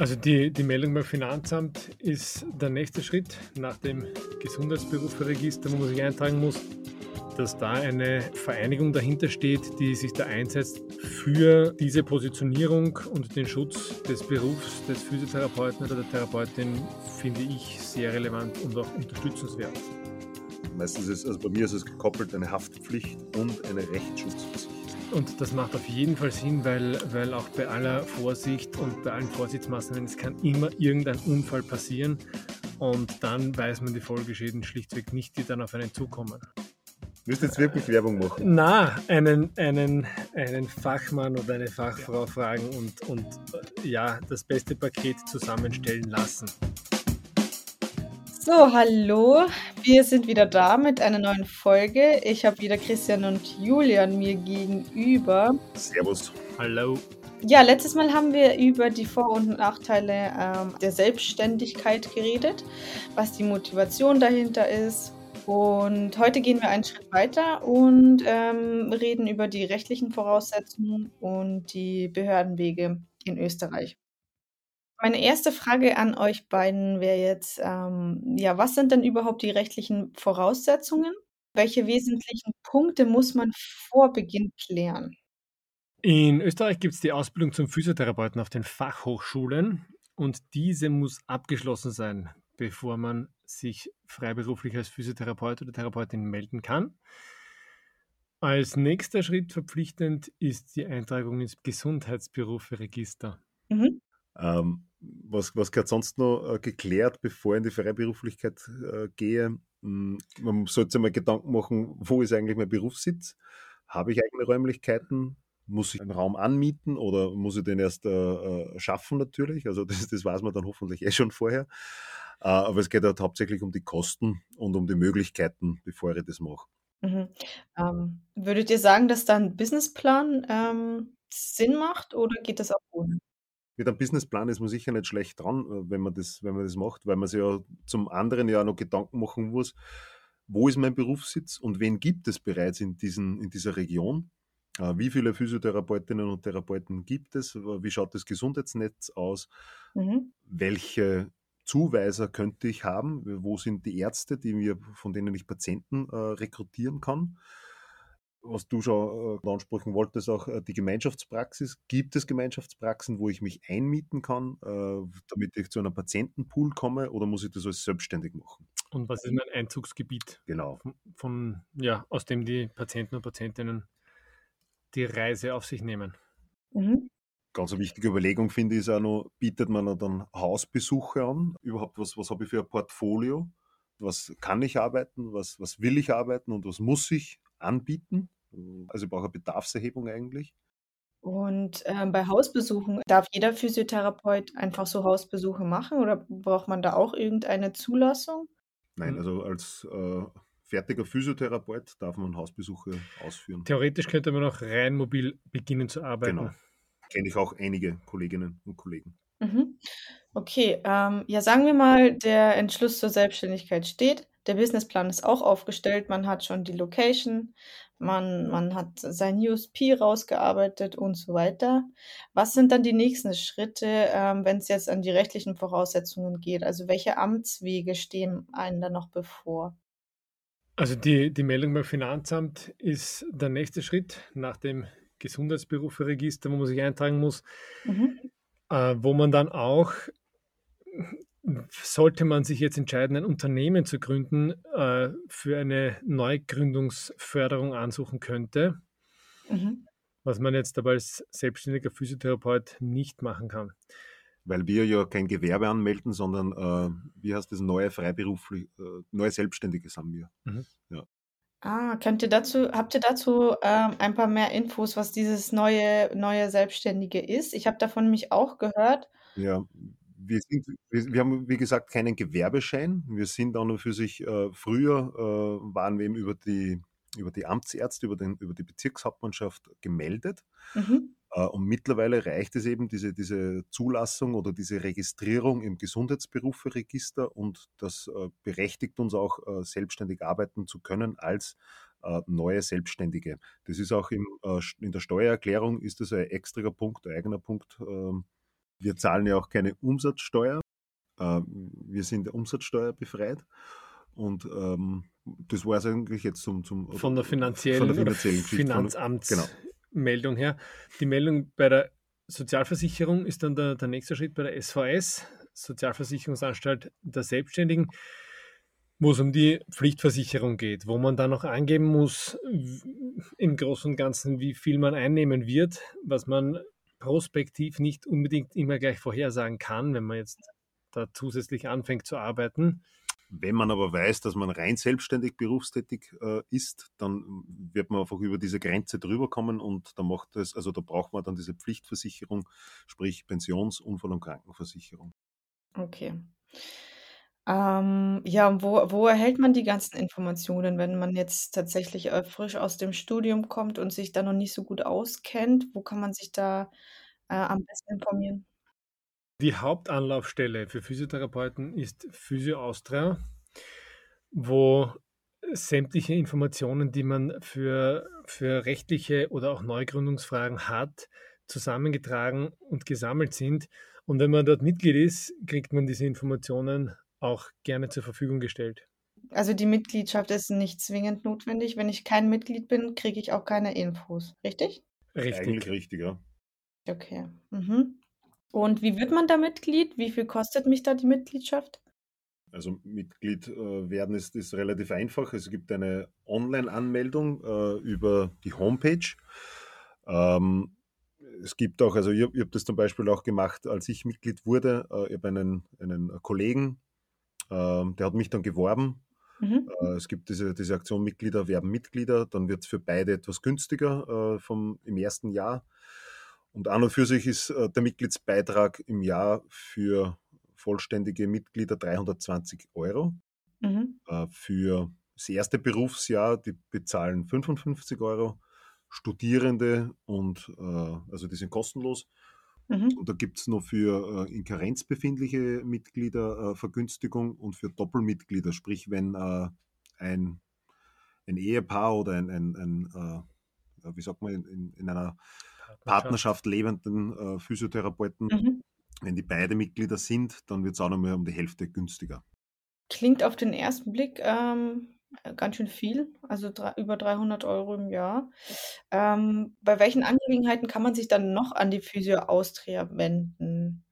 Also die, die Meldung beim Finanzamt ist der nächste Schritt nach dem Gesundheitsberuferegister, wo man sich eintragen muss, dass da eine Vereinigung dahinter steht, die sich da einsetzt für diese Positionierung und den Schutz des Berufs des Physiotherapeuten oder der Therapeutin, finde ich sehr relevant und auch unterstützenswert. Meistens ist es, also bei mir ist es gekoppelt eine Haftpflicht und eine Rechtsschutzversicherung. Und das macht auf jeden Fall Sinn, weil, weil auch bei aller Vorsicht und bei allen Vorsichtsmaßnahmen, es kann immer irgendein Unfall passieren und dann weiß man die Folgeschäden schlichtweg nicht, die dann auf einen zukommen. Willst du jetzt wirklich Werbung machen? Na, einen, einen, einen Fachmann oder eine Fachfrau fragen und, und ja, das beste Paket zusammenstellen lassen. So, hallo. Wir sind wieder da mit einer neuen Folge. Ich habe wieder Christian und Julian mir gegenüber. Servus. Hallo. Ja, letztes Mal haben wir über die Vor- und Nachteile ähm, der Selbstständigkeit geredet, was die Motivation dahinter ist. Und heute gehen wir einen Schritt weiter und ähm, reden über die rechtlichen Voraussetzungen und die Behördenwege in Österreich. Meine erste Frage an euch beiden wäre jetzt, ähm, ja, was sind denn überhaupt die rechtlichen Voraussetzungen? Welche wesentlichen Punkte muss man vor Beginn klären? In Österreich gibt es die Ausbildung zum Physiotherapeuten auf den Fachhochschulen und diese muss abgeschlossen sein, bevor man sich freiberuflich als Physiotherapeut oder Therapeutin melden kann. Als nächster Schritt verpflichtend ist die Eintragung ins Gesundheitsberuferegister. Mhm. Ähm, was, was gehört sonst noch äh, geklärt, bevor ich in die Freiberuflichkeit äh, gehe? Hm, man sollte sich mal Gedanken machen, wo ist eigentlich mein Berufssitz? Habe ich eigene Räumlichkeiten? Muss ich einen Raum anmieten oder muss ich den erst äh, äh schaffen natürlich? Also das, das weiß man dann hoffentlich eh schon vorher. Äh, aber es geht halt hauptsächlich um die Kosten und um die Möglichkeiten, bevor ich das mache. Mhm. Ähm, würdet ihr sagen, dass da ein Businessplan ähm, Sinn macht oder geht das auch ohne? Mit einem Businessplan ist man sicher nicht schlecht dran, äh, wenn man das, wenn man das macht, weil man sich ja zum anderen ja noch Gedanken machen muss, wo ist mein Berufssitz und wen gibt es bereits in, diesen, in dieser Region? Äh, wie viele Physiotherapeutinnen und Therapeuten gibt es? Wie schaut das Gesundheitsnetz aus? Mhm. Welche Zuweiser könnte ich haben? Wo sind die Ärzte, die mir, von denen ich Patienten äh, rekrutieren kann? Was du schon äh, ansprechen wolltest, auch äh, die Gemeinschaftspraxis. Gibt es Gemeinschaftspraxen, wo ich mich einmieten kann, äh, damit ich zu einem Patientenpool komme oder muss ich das alles selbstständig machen? Und was ist mein Einzugsgebiet? Genau. Von, von ja, aus dem die Patienten und Patientinnen die Reise auf sich nehmen. Mhm. Ganz eine wichtige Überlegung finde ich ist auch noch, bietet man dann Hausbesuche an? Überhaupt, was, was habe ich für ein Portfolio? Was kann ich arbeiten? Was, was will ich arbeiten und was muss ich anbieten. Also ich brauche eine Bedarfserhebung eigentlich. Und ähm, bei Hausbesuchen, darf jeder Physiotherapeut einfach so Hausbesuche machen oder braucht man da auch irgendeine Zulassung? Nein, also als äh, fertiger Physiotherapeut darf man Hausbesuche ausführen. Theoretisch könnte man auch rein mobil beginnen zu arbeiten. Genau. Kenne ich auch einige Kolleginnen und Kollegen. Mhm. Okay, ähm, ja, sagen wir mal, der Entschluss zur Selbstständigkeit steht. Der Businessplan ist auch aufgestellt. Man hat schon die Location, man, man hat sein USP rausgearbeitet und so weiter. Was sind dann die nächsten Schritte, ähm, wenn es jetzt an die rechtlichen Voraussetzungen geht? Also welche Amtswege stehen einem da noch bevor? Also die, die Meldung beim Finanzamt ist der nächste Schritt nach dem Gesundheitsberuferegister, wo man sich eintragen muss, mhm. Äh, wo man dann auch sollte man sich jetzt entscheiden, ein Unternehmen zu gründen, äh, für eine Neugründungsförderung ansuchen könnte, mhm. was man jetzt aber als selbstständiger Physiotherapeut nicht machen kann. Weil wir ja kein Gewerbe anmelden, sondern äh, wie heißt das, neue Freiberufliche, äh, neue Selbstständige sind wir. Mhm. Ja. Ah, könnt ihr dazu, habt ihr dazu ähm, ein paar mehr Infos, was dieses neue, neue Selbstständige ist? Ich habe davon nämlich auch gehört. Ja, wir, sind, wir, wir, haben, wie gesagt, keinen Gewerbeschein. Wir sind an und für sich, äh, früher äh, waren wir eben über die, über die Amtsärzte, über, den, über die Bezirkshauptmannschaft gemeldet. Mhm. Äh, und mittlerweile reicht es eben, diese, diese Zulassung oder diese Registrierung im Gesundheitsberuferegister und das äh, berechtigt uns auch, äh, selbstständig arbeiten zu können als neue Selbstständige. Das ist auch im, in der Steuererklärung ist das ein extra Punkt, ein eigener Punkt, ähm, Wir zahlen ja auch keine Umsatzsteuer. Äh, wir sind Umsatzsteuer befreit. Und ähm, das war es eigentlich jetzt zum, zum von der finanziellen, von der finanziellen Finanzamtsmeldung genau. Her. Die Meldung bei der Sozialversicherung ist dann der, der nächste Schritt bei der SVS, Sozialversicherungsanstalt der Selbstständigen, wo es um die Pflichtversicherung geht, wo man dann noch angeben muss, im Großen und Ganzen, wie viel man einnehmen wird, was man prospektiv nicht unbedingt immer gleich vorhersagen kann, wenn man jetzt da zusätzlich anfängt zu arbeiten. Wenn man aber weiß, dass man rein selbstständig berufstätig äh, ist, dann wird man einfach über diese Grenze drüber kommen und da macht es, also da braucht man dann diese Pflichtversicherung, sprich Pensions-, Unfall- und Krankenversicherung. Okay. Ähm, ja, wo, wo erhält man die ganzen Informationen, wenn man jetzt tatsächlich äh, frisch aus dem Studium kommt und sich da noch nicht so gut auskennt? Wo kann man sich da äh, am besten informieren? Die Hauptanlaufstelle für Physiotherapeuten ist Physio Austria, wo sämtliche Informationen, die man für, für rechtliche oder auch Neugründungsfragen hat, zusammengetragen und gesammelt sind. Und wenn man dort Mitglied ist, kriegt man diese Informationen auch gerne zur Verfügung gestellt. Also die Mitgliedschaft ist nicht zwingend notwendig. Wenn ich kein Mitglied bin, kriege ich auch keine Infos, richtig? Richtig. Eigentlich richtig, ja. Okay. Mhm. Und wie wird man da Mitglied? Wie viel kostet mich da die Mitgliedschaft? Also Mitglied äh, werden ist, ist relativ einfach. Es gibt eine Online-Anmeldung äh, über die Homepage. Ähm, es gibt auch, also ich, ich habe das zum Beispiel auch gemacht, als ich Mitglied wurde. Äh, ich habe einen, einen Kollegen, ähm, der hat mich dann geworben. Mhm. Äh, es gibt diese, diese Aktion Mitglieder werben Mitglieder, dann wird es für beide etwas günstiger äh, vom, im ersten Jahr. Und an und für sich ist äh, der Mitgliedsbeitrag im Jahr für vollständige Mitglieder 320 Euro. Mhm. Äh, für das erste Berufsjahr, die bezahlen 55 Euro. Studierende und äh, also die sind kostenlos. Mhm. Und da gibt es noch für in Karenz befindliche Mitglieder Vergünstigung und für Doppelmitglieder, sprich wenn ein, ein Ehepaar oder ein, ein, ein wie sagt man, in, in einer Partnerschaft lebenden äh, Physiotherapeuten. Mhm. Wenn die beide Mitglieder sind, dann wird es auch nochmal um die Hälfte günstiger. Klingt auf den ersten Blick ähm, ganz schön viel, also drei, über 300 Euro im Jahr. Ähm, bei welchen Angelegenheiten kann man sich dann noch an die Physio Austria wenden?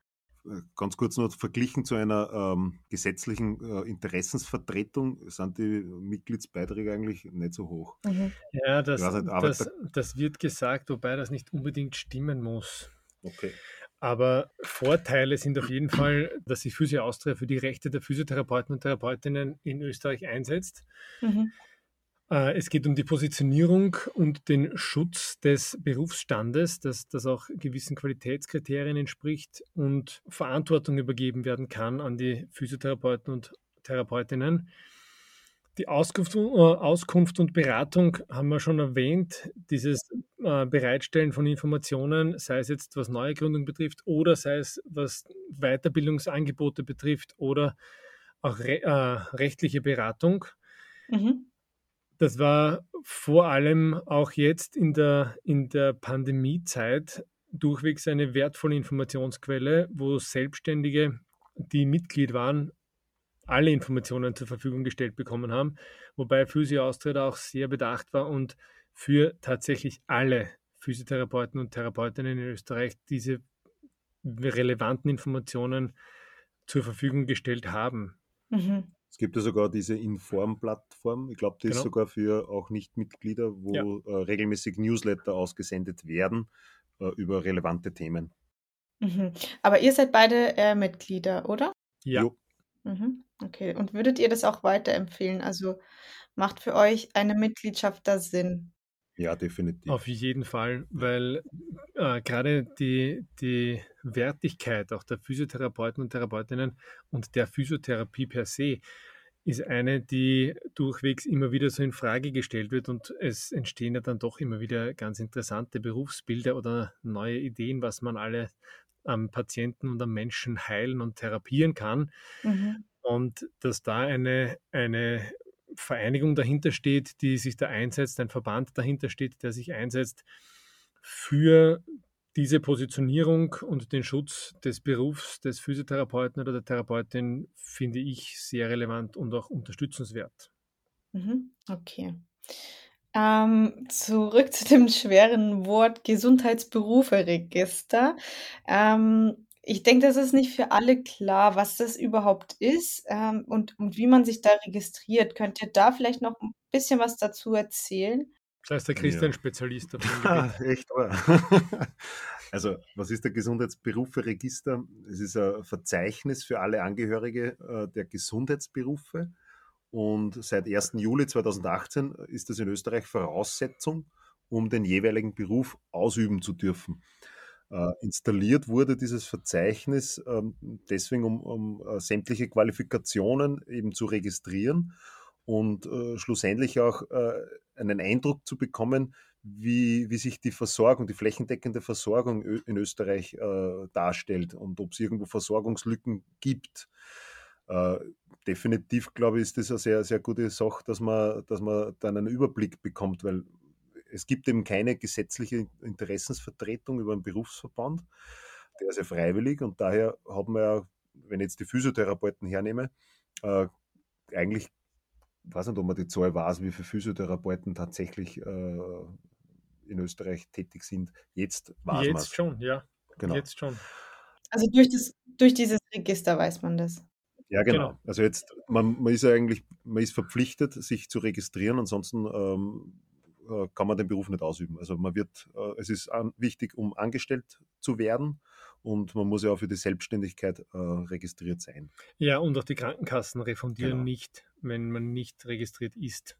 Ganz kurz noch verglichen zu einer ähm, gesetzlichen äh, Interessensvertretung sind die Mitgliedsbeiträge eigentlich nicht so hoch. Mhm. Ja, das, nicht, das, das, wird gesagt, wobei das nicht unbedingt stimmen muss. Okay. Aber Vorteile sind auf jeden Fall, dass sich Physio Austria für die Rechte der Physiotherapeuten und Therapeutinnen in Österreich einsetzt. Mhm. Äh, es geht um die Positionierung und den Schutz des Berufsstandes, dass das auch gewissen Qualitätskriterien entspricht und Verantwortung übergeben werden kann an die Physiotherapeuten und Therapeutinnen. Die Auskunft, äh, Auskunft und Beratung haben wir schon erwähnt. Dieses äh, Bereitstellen von Informationen, sei es jetzt was Neugründung betrifft oder sei es was Weiterbildungsangebote betrifft oder auch re rechtliche Beratung. Mhm. Das war vor allem auch jetzt in der, in der Pandemiezeit durchwegs eine wertvolle Informationsquelle, wo Selbstständige, die Mitglied waren, alle Informationen zur Verfügung gestellt bekommen haben, wobei Physio Austria auch sehr bedacht war und für tatsächlich alle Physiotherapeuten und Therapeutinnen in Österreich diese relevanten Informationen zur Verfügung gestellt haben. Mhm. Es gibt ja sogar diese Inform-Plattform. Ich glaube, die genau. ist sogar für auch Nicht-Mitglieder, wo ja. äh, regelmäßig Newsletter ausgesendet werden äh, über relevante Themen. Mhm. Aber ihr seid beide äh, Mitglieder, oder? Ja. Mhm. Okay. Und würdet ihr das auch weiterempfehlen? Also macht für euch eine Mitgliedschaft da Sinn? Ja, definitiv. Auf jeden Fall, weil äh, gerade die, die Wertigkeit auch der Physiotherapeuten und Therapeutinnen und der Physiotherapie per se ist eine, die durchwegs immer wieder so in Frage gestellt wird und es entstehen ja dann doch immer wieder ganz interessante Berufsbilder oder neue Ideen, was man alle am Patienten und am Menschen heilen und therapieren kann. Mhm. Und dass da eine, eine Vereinigung dahinter steht, die sich da einsetzt, ein Verband dahinter steht, der sich einsetzt für diese Positionierung und den Schutz des Berufs des Physiotherapeuten oder der Therapeutin finde ich sehr relevant und auch unterstützenswert. Mhm, okay. Ähm, zurück zu dem schweren Wort Gesundheitsberufe-Register. Ähm, ich denke, das ist nicht für alle klar, was das überhaupt ist, ähm, und und wie man sich da registriert. Könnt ihr da vielleicht noch ein bisschen was dazu erzählen? Da ist der Christian ja. Spezialist auf Echt, oder? Also, was ist der Gesundheitsberufe-Register? Es ist ein Verzeichnis für alle Angehörige äh, der Gesundheitsberufe. Und seit 1. Juli 2018 ist das in Österreich Voraussetzung, um den jeweiligen Beruf ausüben zu dürfen. Äh, installiert wurde dieses Verzeichnis ähm, deswegen, um, um äh, sämtliche Qualifikationen eben zu registrieren und äh, schlussendlich auch äh, einen Eindruck zu bekommen, wie, wie sich die Versorgung, die flächendeckende Versorgung in Österreich äh, darstellt und ob es irgendwo Versorgungslücken gibt. Äh, definitiv, glaube ich, ist das eine sehr, sehr gute Sache, dass man, dass man dann einen Überblick bekommt, weil es gibt eben keine gesetzliche Interessensvertretung über einen Berufsverband. Der ist ja freiwillig und daher haben wir ja, wenn ich jetzt die Physiotherapeuten hernehme, äh, eigentlich, ich weiß nicht, ob man die Zahl weiß, wie viele Physiotherapeuten tatsächlich äh, in Österreich tätig sind. Jetzt weiß man Jetzt schon, ja. Genau. Jetzt schon. Also durch, das, durch dieses Register weiß man das. Ja, genau. genau. Also jetzt, man, man ist ja eigentlich, man ist verpflichtet, sich zu registrieren, ansonsten ähm, äh, kann man den Beruf nicht ausüben. Also man wird, äh, es ist an, wichtig, um angestellt zu werden und man muss ja auch für die Selbstständigkeit äh, registriert sein. Ja, und auch die Krankenkassen refundieren genau. nicht, wenn man nicht registriert ist.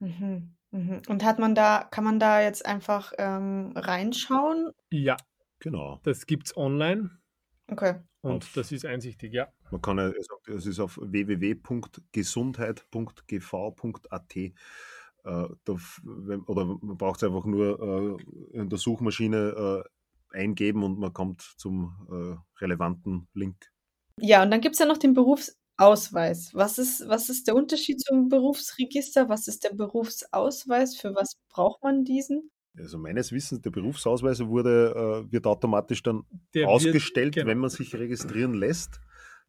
Mhm, mhm. Und hat man da, kann man da jetzt einfach ähm, reinschauen? Ja, genau. Das gibt es online. Okay. Und auf, das ist einsichtig, ja. Man kann es ist auf www.gesundheit.gv.at da, oder man braucht es einfach nur äh, in der Suchmaschine äh, eingeben und man kommt zum äh, relevanten Link. Ja, und dann gibt es ja noch den Berufsausweis. Was ist, was ist der Unterschied zum Berufsregister? Was ist der Berufsausweis? Für was braucht man diesen? Also meines Wissens, der Berufsausweis wurde, äh, wird automatisch dann der ausgestellt, wird, genau. wenn man sich registrieren lässt.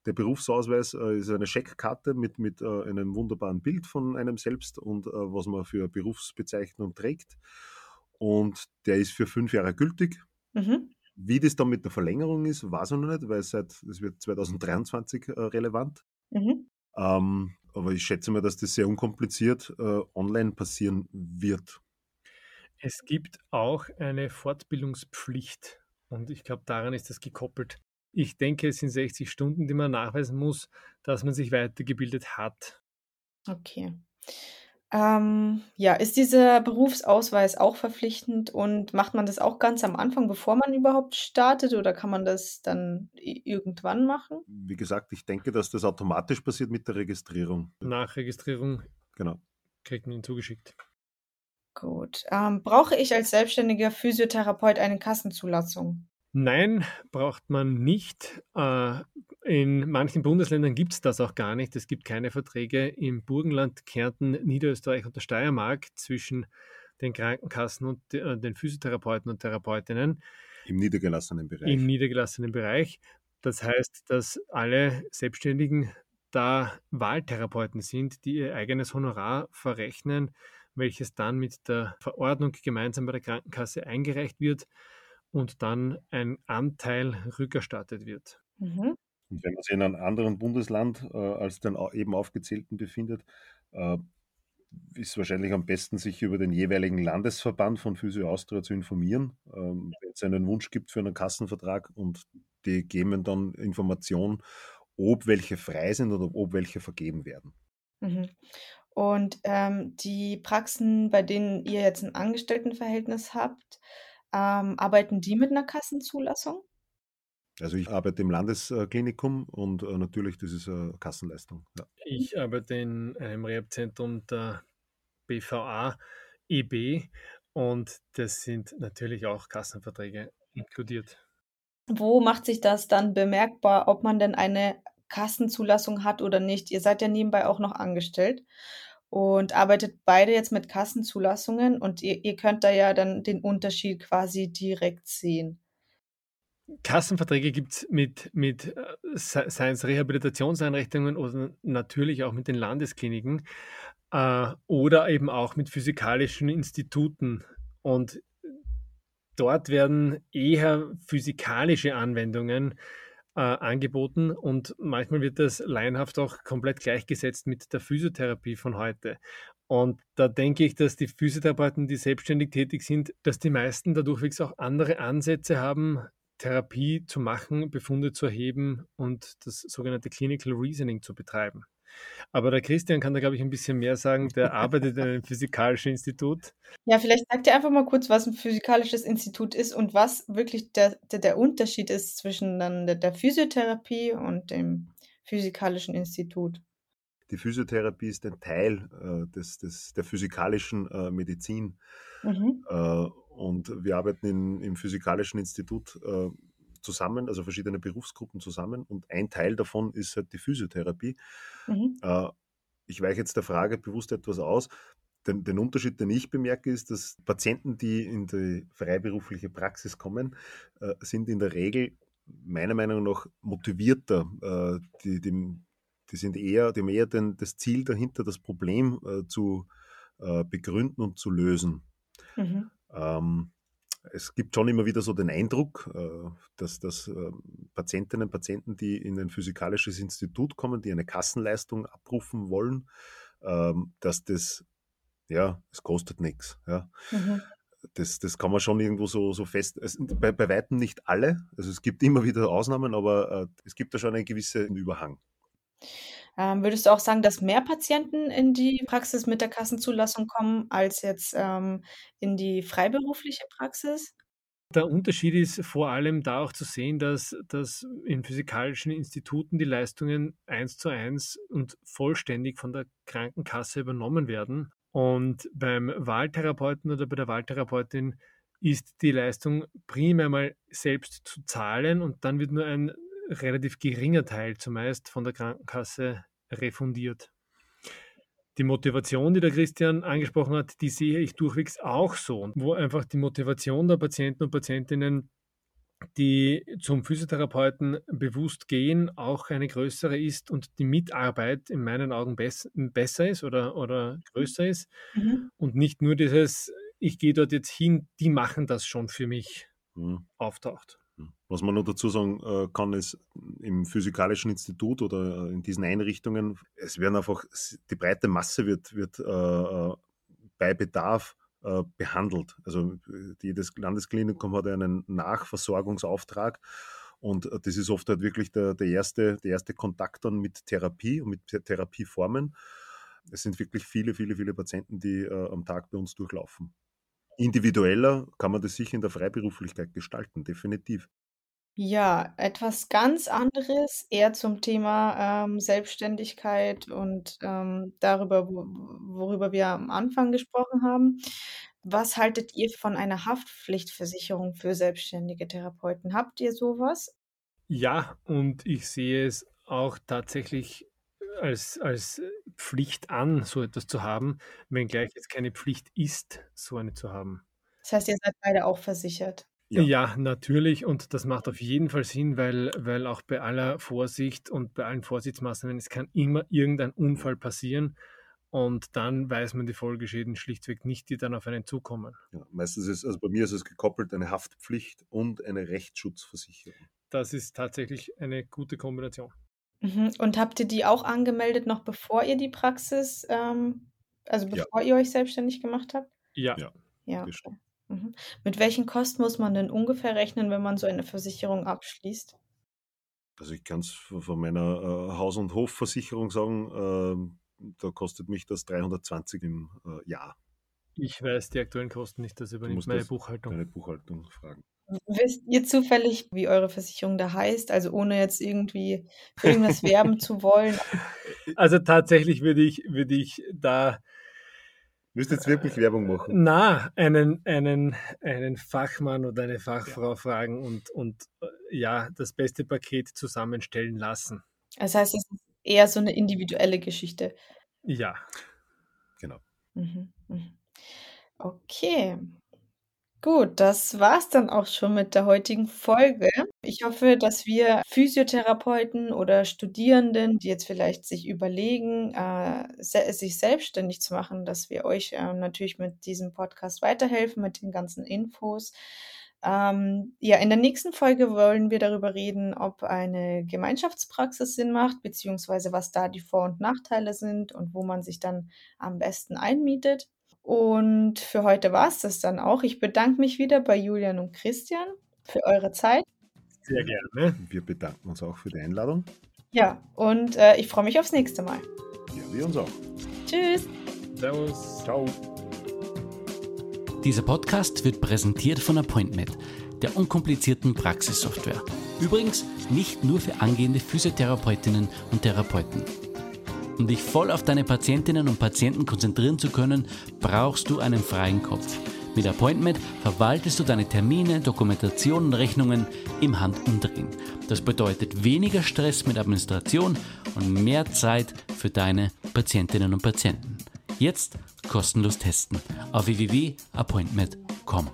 Der Berufsausweis äh, ist eine Scheckkarte mit, mit äh, einem wunderbaren Bild von einem selbst und äh, was man für Berufsbezeichnung trägt. Und der ist für fünf Jahre gültig. Mhm. Wie das dann mit der Verlängerung ist, weiß ich noch nicht, weil seit, es wird 2023 äh, relevant. Mhm. Ähm, aber ich schätze mal, dass das sehr unkompliziert äh, online passieren wird. Es gibt auch eine Fortbildungspflicht und ich glaube, daran ist das gekoppelt. Ich denke, es sind 60 Stunden, die man nachweisen muss, dass man sich weitergebildet hat. Okay. Ähm, ja, ist dieser Berufsausweis auch verpflichtend und macht man das auch ganz am Anfang, bevor man überhaupt startet oder kann man das dann irgendwann machen? Wie gesagt, ich denke, dass das automatisch passiert mit der Registrierung. Nach Registrierung genau. kriegt man ihn zugeschickt. Gut. Ähm, brauche ich als selbstständiger Physiotherapeut eine Kassenzulassung? Nein, braucht man nicht. Äh, in manchen Bundesländern gibt es das auch gar nicht. Es gibt keine Verträge im Burgenland, Kärnten, Niederösterreich und der Steiermark zwischen den Krankenkassen und äh, den Physiotherapeuten und Therapeutinnen. Im niedergelassenen Bereich. Im niedergelassenen Bereich. Das heißt, dass alle Selbstständigen da Wahltherapeuten sind, die ihr eigenes Honorar verrechnen, welches dann mit der Verordnung gemeinsam bei der Krankenkasse eingereicht wird und dann ein Anteil rückerstattet wird. Mhm. Und wenn man sich in einem anderen Bundesland äh, als den eben aufgezählten befindet, äh, ist wahrscheinlich am besten, sich über den jeweiligen Landesverband von Physio Austria zu informieren, ähm, wenn es einen Wunsch gibt für einen Kassenvertrag und die geben dann Informationen, ob welche frei sind oder ob welche vergeben werden. Mhm. Und ähm, die Praxen, bei denen ihr jetzt ein Angestelltenverhältnis habt, ähm, arbeiten die mit einer Kassenzulassung? Also ich arbeite im Landesklinikum und äh, natürlich, das ist eine Kassenleistung. Ja. Ich arbeite in einem Rehabzentrum der BVA EB und das sind natürlich auch Kassenverträge inkludiert. Wo macht sich das dann bemerkbar, ob man denn eine Kassenzulassung hat oder nicht? Ihr seid ja nebenbei auch noch angestellt und arbeitet beide jetzt mit Kassenzulassungen und ihr, ihr könnt da ja dann den Unterschied quasi direkt sehen. Kassenverträge gibt es mit, mit äh, seien es Rehabilitationseinrichtungen oder natürlich auch mit den Landeskliniken äh, oder eben auch mit physikalischen Instituten. Und dort werden eher physikalische Anwendungen äh, angeboten und manchmal wird das laienhaft auch komplett gleichgesetzt mit der Physiotherapie von heute. Und da denke ich, dass die Physiotherapeuten, die selbstständig tätig sind, dass die meisten dadurch auch andere Ansätze haben, Therapie zu machen, Befunde zu erheben und das sogenannte Clinical Reasoning zu betreiben. Aber der Christian kann da, glaube ich, ein bisschen mehr sagen. Der arbeitet in einem physikalischen Institut. Ja, vielleicht sagt ihr einfach mal kurz, was ein physikalisches Institut ist und was wirklich der, der, der Unterschied ist zwischen dann der, der Physiotherapie und dem physikalischen Institut. Die Physiotherapie ist ein Teil äh, des, des, der physikalischen äh, Medizin. Mhm. Äh, und wir arbeiten in, im Physikalischen Institut äh, zusammen, also verschiedene Berufsgruppen zusammen. Und ein Teil davon ist halt die Physiotherapie. Mhm. Äh, ich weiche jetzt der Frage bewusst etwas aus. Den, den, Unterschied, den ich bemerke, ist, dass Patienten, die in die freiberufliche Praxis kommen, äh, sind in der Regel meiner Meinung nach motivierter. Äh, die, die, die, sind eher, die haben eher den, das Ziel dahinter, das Problem äh, zu äh, begründen und zu lösen. Mhm. Ähm, es gibt schon immer wieder so den Eindruck, äh, dass, dass ähm, Patientinnen und Patienten, die in ein physikalisches Institut kommen, die eine Kassenleistung abrufen wollen, ähm, dass das, ja, es kostet nichts. Ja. Mhm. Das, das kann man schon irgendwo so, so fest, es, bei, bei weitem nicht alle, also es gibt immer wieder Ausnahmen, aber äh, es gibt da schon einen gewissen Überhang. Ähm, würdest du auch sagen, dass mehr Patienten in die Praxis mit der Kassenzulassung kommen als jetzt ähm, in die freiberufliche Praxis? Der Unterschied ist vor allem da auch zu sehen, dass, dass in physikalischen Instituten die Leistungen eins zu eins und vollständig von der Krankenkasse übernommen werden. Und beim Wahltherapeuten oder bei der Wahltherapeutin ist die Leistung primär mal selbst zu zahlen und dann wird nur ein relativ geringer Teil zumeist von der Krankenkasse refundiert. Die Motivation, die der Christian angesprochen hat, die sehe ich durchwegs auch so, wo einfach die Motivation der Patienten und Patientinnen, die zum Physiotherapeuten bewusst gehen, auch eine größere ist und die Mitarbeit in meinen Augen bess besser ist oder, oder größer ist mhm. und nicht nur dieses, ich gehe dort jetzt hin, die machen das schon für mich, mhm. auftaucht. Was man noch dazu sagen äh, kann, ist, im Physikalischen Institut oder äh, in diesen Einrichtungen, es werden einfach, die breite Masse wird, wird äh, bei Bedarf behandelt. Also jedes Landesklinikum hat einen Nachversorgungsauftrag und das ist oft halt wirklich der, der, erste, der erste Kontakt dann mit Therapie und mit Therapieformen. Es sind wirklich viele, viele, viele Patienten, die am Tag bei uns durchlaufen individueller kann man das sicher in der Freiberuflichkeit gestalten, definitiv. Ja, etwas ganz anderes, eher zum Thema, ähm, Selbstständigkeit und, ähm, darüber, wo worüber wir am Anfang gesprochen haben. Was haltet ihr von einer Haftpflichtversicherung für selbstständige Therapeuten? Habt ihr sowas? Ja, und ich sehe es auch tatsächlich als, als Pflicht an, so etwas zu haben, wenngleich es keine Pflicht ist, so eine zu haben. Das heißt, ihr seid beide auch versichert? Ja. ja, natürlich. Und das macht auf jeden Fall Sinn, weil, weil auch bei aller Vorsicht und bei allen Vorsichtsmaßnahmen, es kann immer irgendein Unfall passieren. Und dann weiß man die Folgeschäden schlichtweg nicht, die dann auf einen zukommen. Ja, meistens ist, also bei mir ist es gekoppelt, eine Haftpflicht und eine Rechtsschutzversicherung. Das ist tatsächlich eine gute Kombination. Mhm. Und habt ihr die auch angemeldet, noch bevor ihr die Praxis, ähm, also Ja. bevor ihr euch selbstständig gemacht habt? Ja. Ja, Ja, okay. Mhm. Mit welchen Kosten muss man denn ungefähr rechnen, wenn man so eine Versicherung abschließt? Also ich kann es von meiner äh, Haus- und Hofversicherung sagen, ähm, da kostet mich das 320 im äh, Jahr. Ich weiß die aktuellen Kosten nicht, das übernimmt meine Buchhaltung. Deine Buchhaltung fragen. Wisst ihr zufällig, wie eure Versicherung da heißt? Also ohne jetzt irgendwie für irgendwas werben zu wollen. Also tatsächlich würde ich, würde ich da. Müsst jetzt wirklich Werbung machen? Na, einen, einen, einen Fachmann oder eine Fachfrau ja. fragen und, und äh, ja, das beste Paket zusammenstellen lassen. Das heißt, es ist eher so eine individuelle Geschichte. Ja. Genau. Mhm, mhm. Okay. Gut, das war's dann auch schon mit der heutigen Folge. Ich hoffe, dass wir Physiotherapeuten oder Studierenden, die jetzt vielleicht sich überlegen, äh, se sich selbstständig zu machen, dass wir euch äh, natürlich mit diesem Podcast weiterhelfen, mit den ganzen Infos. Ähm, ja, in der nächsten Folge wollen wir darüber reden, ob eine Gemeinschaftspraxis Sinn macht, beziehungsweise was da die Vor- und Nachteile sind und wo man sich dann am besten einmietet. Und für heute war es das dann auch. Ich bedanke mich wieder bei Julian und Christian für eure Zeit. Sehr gerne. Wir bedanken uns auch für die Einladung. Ja, und äh, ich freue mich aufs nächste Mal. Ja, wir uns auch. Tschüss. Servus. Ciao. Dieser Podcast wird präsentiert von Appointment, der unkomplizierten Praxissoftware. Übrigens nicht nur für angehende Physiotherapeutinnen und Therapeuten. Um dich voll auf deine Patientinnen und Patienten konzentrieren zu können, brauchst du einen freien Kopf. Mit Appointment verwaltest du deine Termine, Dokumentation und Rechnungen im Handumdrehen. Das bedeutet weniger Stress mit Administration und mehr Zeit für deine Patientinnen und Patienten. Jetzt kostenlos testen auf www.appointment.com.